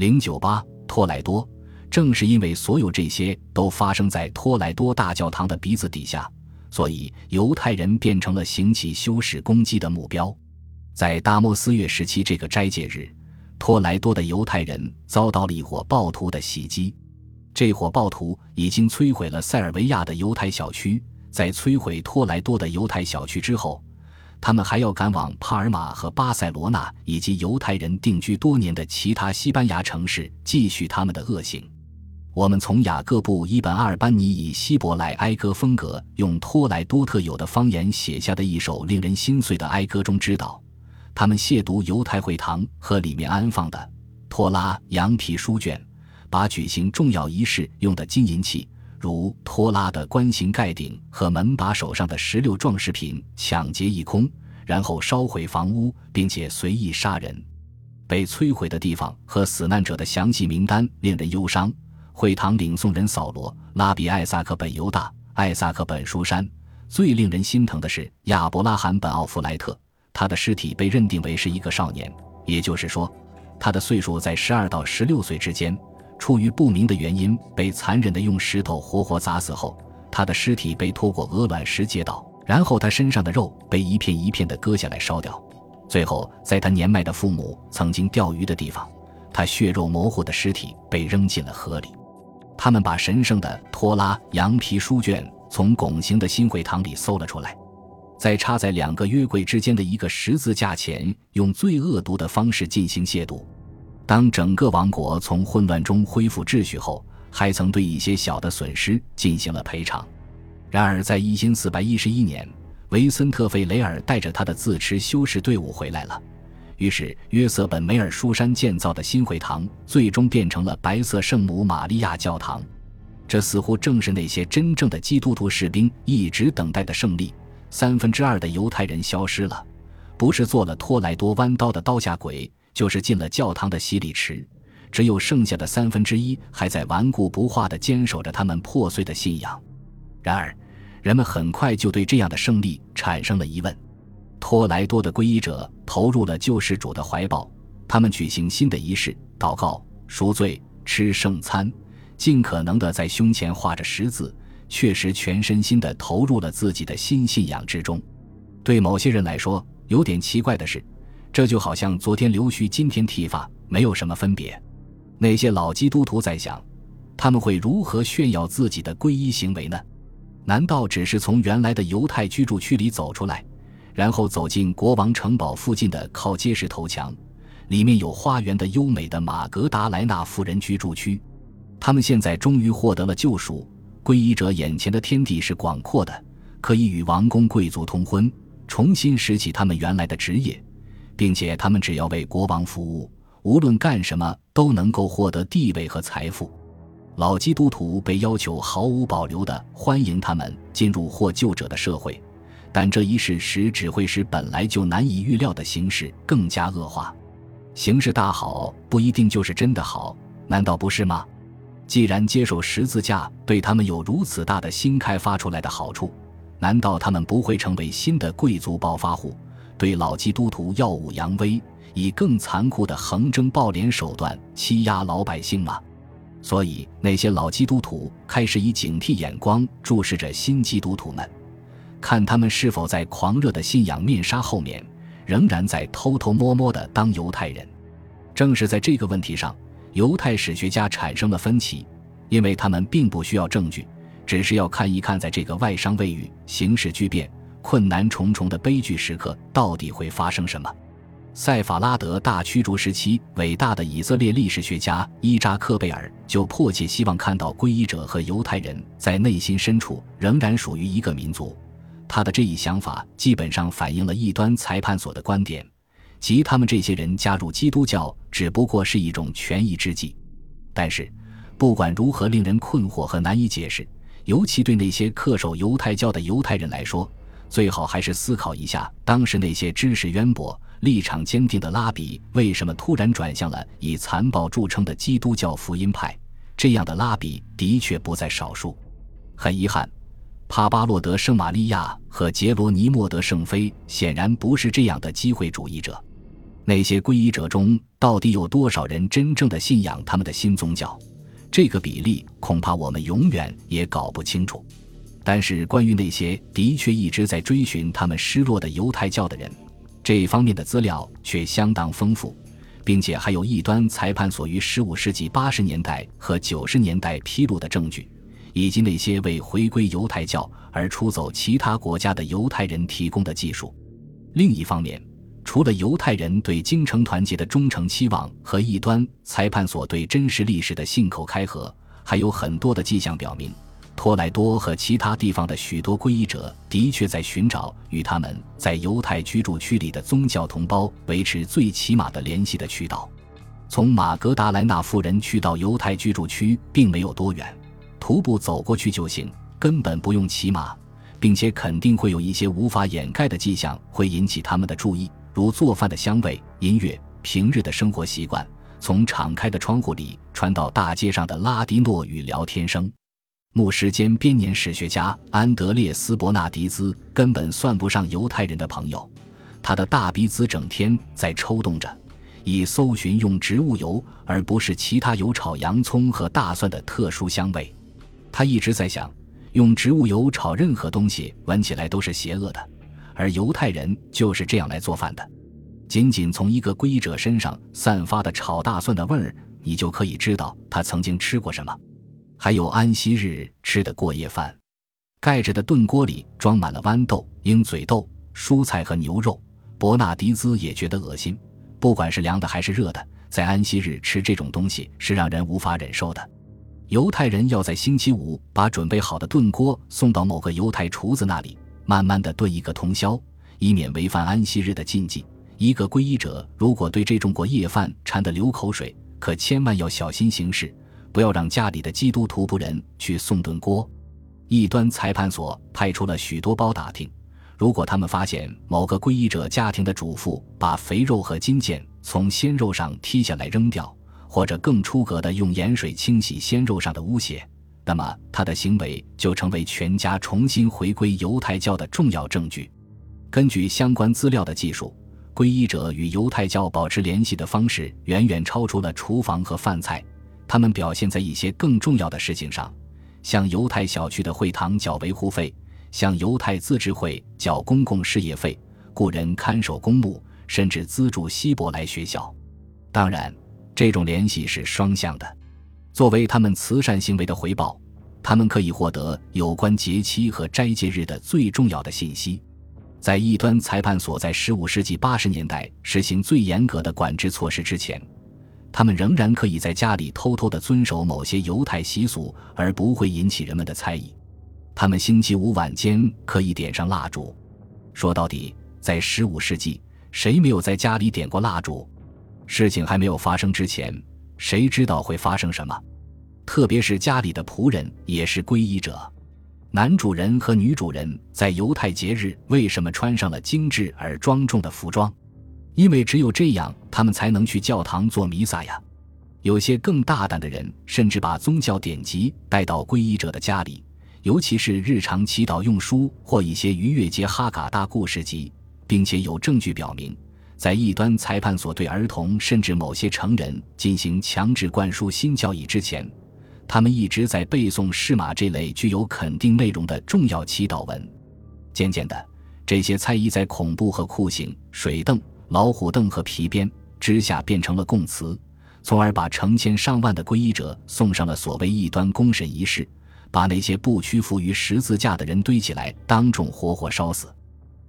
零九八托莱多。正是因为所有这些都发生在托莱多大教堂的鼻子底下，所以犹太人变成了行起修士攻击的目标。在大摩斯月时期这个斋戒日，托莱多的犹太人遭到了一伙暴徒的袭击。这伙暴徒已经摧毁了塞尔维亚的犹太小区，在摧毁托莱多的犹太小区之后，他们还要赶往帕尔马和巴塞罗那以及犹太人定居多年的其他西班牙城市，继续他们的恶行。我们从雅各布·伊本·阿尔班尼以希伯来哀歌风格，用托莱多特有的方言写下的一首令人心碎的哀歌中知道，他们亵渎犹太会堂和里面安放的托拉羊皮书卷，把举行重要仪式用的金银器，如拖拉的棺形盖顶和门把手上的石榴装饰品抢劫一空，然后烧毁房屋，并且随意杀人。被摧毁的地方和死难者的详细名单令人忧伤。会堂领诵人扫罗、拉比艾萨克本犹大、艾萨克本书山。最令人心疼的是亚伯拉罕本奥弗莱特，他的尸体被认定为是一个少年，也就是说，他的岁数在十二到十六岁之间。出于不明的原因，被残忍地用石头活活砸死后，他的尸体被拖过鹅卵石街道，然后他身上的肉被一片一片地割下来烧掉，最后在他年迈的父母曾经钓鱼的地方，他血肉模糊的尸体被扔进了河里。他们把神圣的托拉羊皮书卷从拱形的新会堂里搜了出来，在插在两个约柜之间的一个十字架前，用最恶毒的方式进行亵渎。当整个王国从混乱中恢复秩序后，还曾对一些小的损失进行了赔偿。然而，在一千四百一十一年，维森特费雷尔带着他的自持修士队伍回来了。于是，约瑟本梅尔舒山建造的新会堂最终变成了白色圣母玛利亚教堂。这似乎正是那些真正的基督徒士兵一直等待的胜利。三分之二的犹太人消失了，不是做了托莱多弯刀的刀下鬼，就是进了教堂的洗礼池。只有剩下的三分之一还在顽固不化地坚守着他们破碎的信仰。然而，人们很快就对这样的胜利产生了疑问。托莱多的皈依者投入了救世主的怀抱，他们举行新的仪式，祷告、赎罪、吃圣餐，尽可能的在胸前画着十字，确实全身心的投入了自己的新信仰之中。对某些人来说，有点奇怪的是，这就好像昨天留须今天剃发，没有什么分别。那些老基督徒在想，他们会如何炫耀自己的皈依行为呢？难道只是从原来的犹太居住区里走出来？然后走进国王城堡附近的靠街石头墙，里面有花园的优美的马格达莱纳夫人居住区。他们现在终于获得了救赎。皈依者眼前的天地是广阔的，可以与王公贵族通婚，重新拾起他们原来的职业，并且他们只要为国王服务，无论干什么都能够获得地位和财富。老基督徒被要求毫无保留地欢迎他们进入获救者的社会。但这一事实只会使本来就难以预料的形势更加恶化。形势大好不一定就是真的好，难道不是吗？既然接受十字架对他们有如此大的新开发出来的好处，难道他们不会成为新的贵族暴发户，对老基督徒耀武扬威，以更残酷的横征暴敛手段欺压老百姓吗？所以，那些老基督徒开始以警惕眼光注视着新基督徒们。看他们是否在狂热的信仰面纱后面，仍然在偷偷摸摸的当犹太人。正是在这个问题上，犹太史学家产生了分歧，因为他们并不需要证据，只是要看一看，在这个外伤未愈、形势巨变、困难重重的悲剧时刻，到底会发生什么。塞法拉德大驱逐时期，伟大的以色列历史学家伊扎克贝尔就迫切希望看到皈依者和犹太人在内心深处仍然属于一个民族。他的这一想法基本上反映了异端裁判所的观点，即他们这些人加入基督教只不过是一种权宜之计。但是，不管如何令人困惑和难以解释，尤其对那些恪守犹太教的犹太人来说，最好还是思考一下，当时那些知识渊博、立场坚定的拉比为什么突然转向了以残暴著称的基督教福音派。这样的拉比的确不在少数。很遗憾。帕巴洛德圣玛利亚和杰罗尼莫德圣菲显然不是这样的机会主义者。那些皈依者中，到底有多少人真正的信仰他们的新宗教？这个比例恐怕我们永远也搞不清楚。但是，关于那些的确一直在追寻他们失落的犹太教的人，这方面的资料却相当丰富，并且还有异端裁判所于15世纪80年代和90年代披露的证据，以及那些为回归犹太教而出走其他国家的犹太人提供的技术。另一方面，除了犹太人对京城团结的忠诚期望和异端裁判所对真实历史的信口开河，还有很多的迹象表明，托莱多和其他地方的许多皈依者的确在寻找与他们在犹太居住区里的宗教同胞维持最起码的联系的渠道。从马格达莱纳夫人去到犹太居住区并没有多远，徒步走过去就行，根本不用骑马，并且肯定会有一些无法掩盖的迹象会引起他们的注意。如做饭的香味、音乐、平日的生活习惯，从敞开的窗户里传到大街上的拉迪诺语聊天声。牧师兼编年史学家安德烈斯·伯纳迪兹根本算不上犹太人的朋友，他的大鼻子整天在抽动着，以搜寻用植物油而不是其他油炒洋葱和大蒜的特殊香味。他一直在想，用植物油炒任何东西闻起来都是邪恶的。而犹太人就是这样来做饭的，仅仅从一个皈依者身上散发的炒大蒜的味儿，你就可以知道他曾经吃过什么。还有安息日吃的过夜饭，盖着的炖锅里装满了豌豆、鹰嘴豆、蔬菜和牛肉。伯纳迪兹也觉得恶心，不管是凉的还是热的，在安息日吃这种东西是让人无法忍受的。犹太人要在星期五把准备好的炖锅送到某个犹太厨子那里。慢慢的炖一个通宵，以免违反安息日的禁忌。一个皈依者如果对这种过夜饭馋得流口水，可千万要小心行事，不要让家里的基督徒仆人去送炖锅。异端裁判所派出了许多包打听，如果他们发现某个皈依者家庭的主妇把肥肉和筋腱从鲜肉上剔下来扔掉，或者更出格的用盐水清洗鲜肉上的污血。那么，他的行为就成为全家重新回归犹太教的重要证据。根据相关资料的记述，皈依者与犹太教保持联系的方式远远超出了厨房和饭菜，他们表现在一些更重要的事情上，向犹太小区的会堂缴维护费，向犹太自治会缴公共事业费，雇人看守公墓，甚至资助希伯来学校。当然，这种联系是双向的。作为他们慈善行为的回报，他们可以获得有关节期和斋戒日的最重要的信息。在异端裁判所在15世纪80年代实行最严格的管制措施之前，他们仍然可以在家里偷偷地遵守某些犹太习俗，而不会引起人们的猜疑。他们星期五晚间可以点上蜡烛。说到底，在15世纪，谁没有在家里点过蜡烛？事情还没有发生之前。谁知道会发生什么？特别是家里的仆人也是皈依者。男主人和女主人在犹太节日为什么穿上了精致而庄重的服装？因为只有这样，他们才能去教堂做弥撒呀。有些更大胆的人甚至把宗教典籍带到皈依者的家里，尤其是日常祈祷用书或一些逾越节哈嘎大故事集，并且有证据表明。在异端裁判所对儿童甚至某些成人进行强制灌输新教义之前，他们一直在背诵释马这类具有肯定内容的重要祈祷文。渐渐的，这些猜疑在恐怖和酷刑、水凳、老虎凳和皮鞭之下变成了供词，从而把成千上万的皈依者送上了所谓异端公审仪式，把那些不屈服于十字架的人堆起来，当众活活烧死。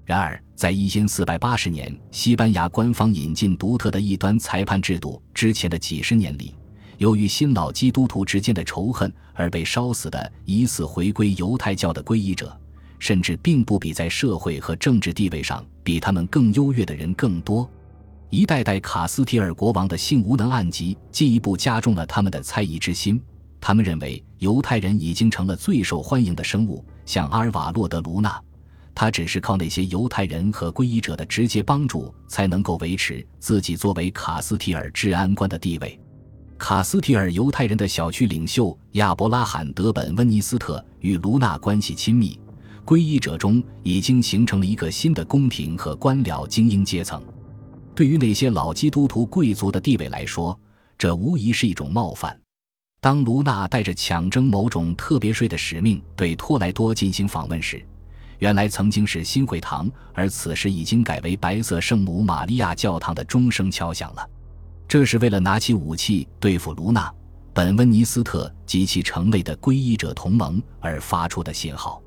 然而，在一千四百八十年西班牙官方引进独特的异端裁判制度之前的几十年里，由于新老基督徒之间的仇恨而被烧死的疑似回归犹太教的皈依者，甚至并不比在社会和政治地位上比他们更优越的人更多。一代代卡斯提尔国王的性无能案集进一步加重了他们的猜疑之心。他们认为犹太人已经成了最受欢迎的生物，像阿尔瓦洛德卢纳。他只是靠那些犹太人和皈依者的直接帮助，才能够维持自己作为卡斯提尔治安官的地位。卡斯提尔犹太人的小区领袖亚伯拉罕·德本·温尼斯特与卢纳关系亲密，皈依者中已经形成了一个新的宫廷和官僚精英阶层。对于那些老基督徒贵族的地位来说，这无疑是一种冒犯。当卢娜带着抢征某种特别税的使命对托莱多进行访问时，原来曾经是新会堂，而此时已经改为白色圣母玛利亚教堂的钟声敲响了。这是为了拿起武器对付卢娜、本温尼斯特及其城内的皈依者同盟而发出的信号。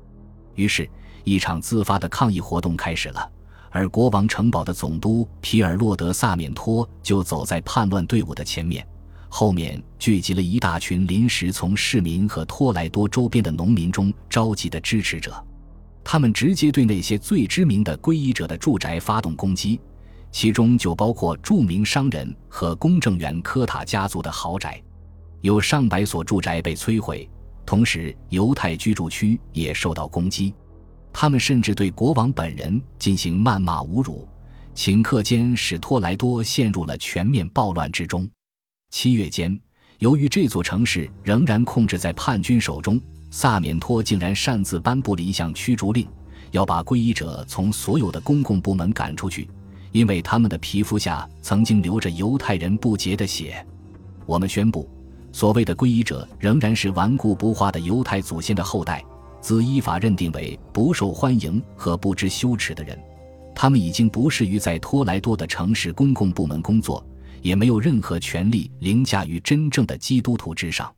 于是，一场自发的抗议活动开始了。而国王城堡的总督皮尔洛德萨缅托就走在叛乱队伍的前面，后面聚集了一大群临时从市民和托莱多周边的农民中召集的支持者。他们直接对那些最知名的皈依者的住宅发动攻击，其中就包括著名商人和公证员科塔家族的豪宅，有上百所住宅被摧毁，同时犹太居住区也受到攻击。他们甚至对国王本人进行谩骂侮辱，顷刻间使托莱多陷入了全面暴乱之中。七月间，由于这座城市仍然控制在叛军手中，萨缅托竟然擅自颁布了一项驱逐令，要把皈依者从所有的公共部门赶出去，因为他们的皮肤下曾经流着犹太人不洁的血。我们宣布，所谓的皈依者仍然是顽固不化的犹太祖先的后代。自依法认定为不受欢迎和不知羞耻的人，他们已经不适于在托莱多的城市公共部门工作，也没有任何权利凌驾于真正的基督徒之上。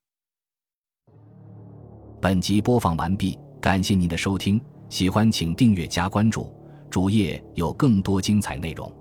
本集播放完毕，感谢您的收听，喜欢请订阅加关注，主页有更多精彩内容。